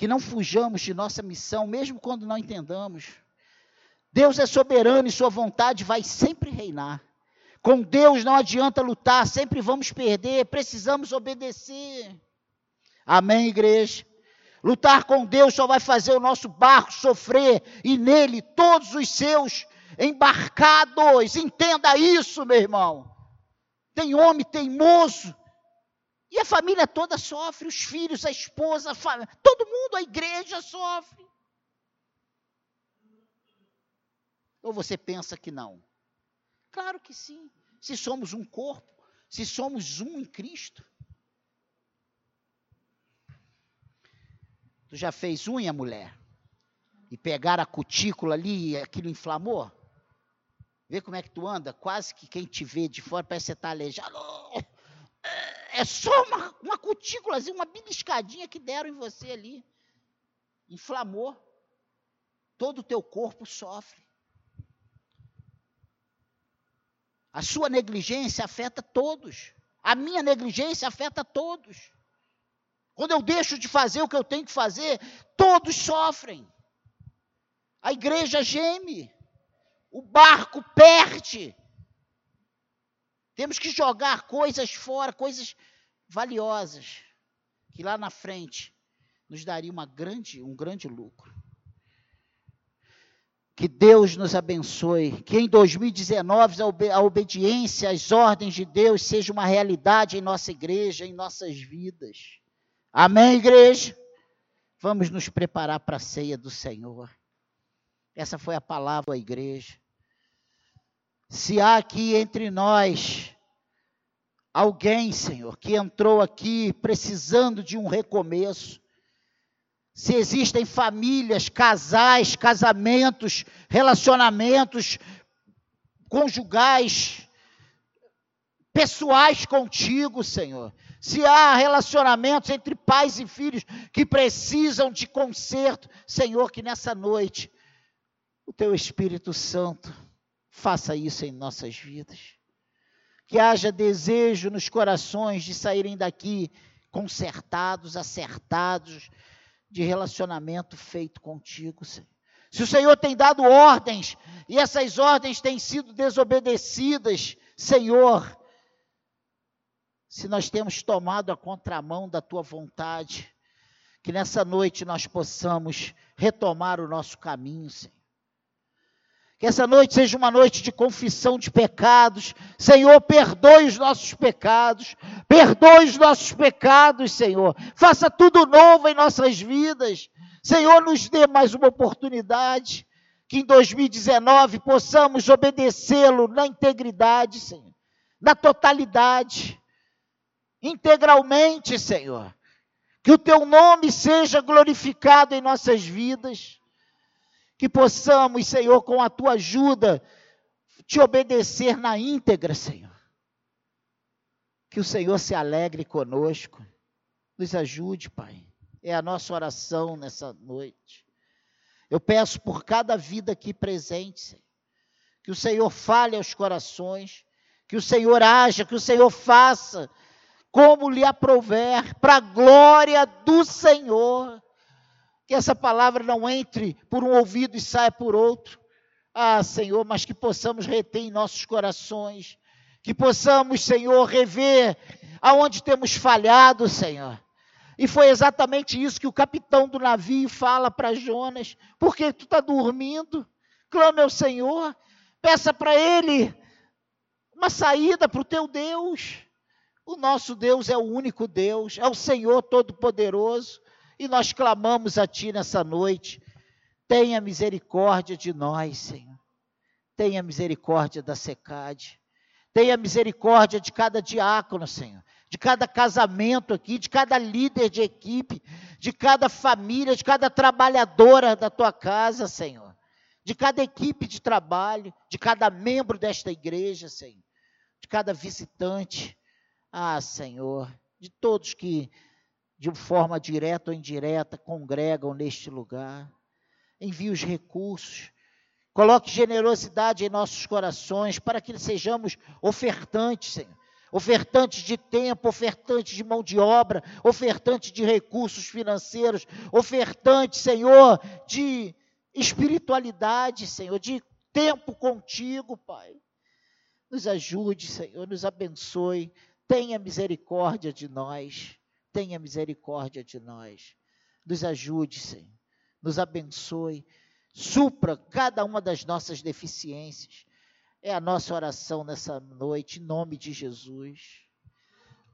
que não fujamos de nossa missão, mesmo quando não entendamos. Deus é soberano e Sua vontade vai sempre reinar. Com Deus não adianta lutar, sempre vamos perder, precisamos obedecer. Amém, igreja? Lutar com Deus só vai fazer o nosso barco sofrer e nele todos os seus embarcados. Entenda isso, meu irmão. Tem homem teimoso e a família toda sofre, os filhos, a esposa, a todo mundo, a igreja sofre. Ou você pensa que não? Claro que sim. Se somos um corpo, se somos um em Cristo. Tu já fez unha, mulher? E pegar a cutícula ali e aquilo inflamou? Vê como é que tu anda? Quase que quem te vê de fora parece que você está aleijado é só uma, uma cutículazinha, uma beliscadinha que deram em você ali. Inflamou. Todo o teu corpo sofre. A sua negligência afeta todos. A minha negligência afeta todos. Quando eu deixo de fazer o que eu tenho que fazer, todos sofrem. A igreja geme. O barco perde. Temos que jogar coisas fora, coisas valiosas, que lá na frente nos daria uma grande, um grande lucro. Que Deus nos abençoe, que em 2019 a, a obediência às ordens de Deus seja uma realidade em nossa igreja, em nossas vidas. Amém, igreja? Vamos nos preparar para a ceia do Senhor. Essa foi a palavra da igreja. Se há aqui entre nós alguém, Senhor, que entrou aqui precisando de um recomeço, se existem famílias, casais, casamentos, relacionamentos conjugais, pessoais contigo, Senhor. Se há relacionamentos entre pais e filhos que precisam de conserto, Senhor, que nessa noite o teu Espírito Santo Faça isso em nossas vidas. Que haja desejo nos corações de saírem daqui consertados, acertados, de relacionamento feito contigo, Senhor. Se o Senhor tem dado ordens e essas ordens têm sido desobedecidas, Senhor, se nós temos tomado a contramão da tua vontade, que nessa noite nós possamos retomar o nosso caminho, Senhor. Que essa noite seja uma noite de confissão de pecados. Senhor, perdoe os nossos pecados. Perdoe os nossos pecados, Senhor. Faça tudo novo em nossas vidas. Senhor, nos dê mais uma oportunidade. Que em 2019 possamos obedecê-lo na integridade, Senhor. Na totalidade. Integralmente, Senhor. Que o teu nome seja glorificado em nossas vidas que possamos, Senhor, com a tua ajuda, te obedecer na íntegra, Senhor. Que o Senhor se alegre conosco, nos ajude, Pai. É a nossa oração nessa noite. Eu peço por cada vida aqui presente, Senhor, que o Senhor fale aos corações, que o Senhor haja, que o Senhor faça como lhe aprouver, para a glória do Senhor que essa palavra não entre por um ouvido e saia por outro. Ah, Senhor, mas que possamos reter em nossos corações, que possamos, Senhor, rever aonde temos falhado, Senhor. E foi exatamente isso que o capitão do navio fala para Jonas: por que tu está dormindo? clame ao Senhor, peça para Ele uma saída para o teu Deus. O nosso Deus é o único Deus, é o Senhor Todo-Poderoso, e nós clamamos a Ti nessa noite. Tenha misericórdia de nós, Senhor. Tenha misericórdia da secade. Tenha misericórdia de cada diácono, Senhor. De cada casamento aqui, de cada líder de equipe, de cada família, de cada trabalhadora da tua casa, Senhor. De cada equipe de trabalho, de cada membro desta igreja, Senhor. De cada visitante. Ah, Senhor, de todos que, de forma direta ou indireta, congregam neste lugar. Envie os recursos Coloque generosidade em nossos corações para que sejamos ofertantes, Senhor. Ofertantes de tempo, ofertantes de mão de obra, ofertantes de recursos financeiros, ofertantes, Senhor, de espiritualidade, Senhor, de tempo contigo, Pai. Nos ajude, Senhor, nos abençoe. Tenha misericórdia de nós. Tenha misericórdia de nós. Nos ajude, Senhor. Nos abençoe supra cada uma das nossas deficiências. É a nossa oração nessa noite, em nome de Jesus.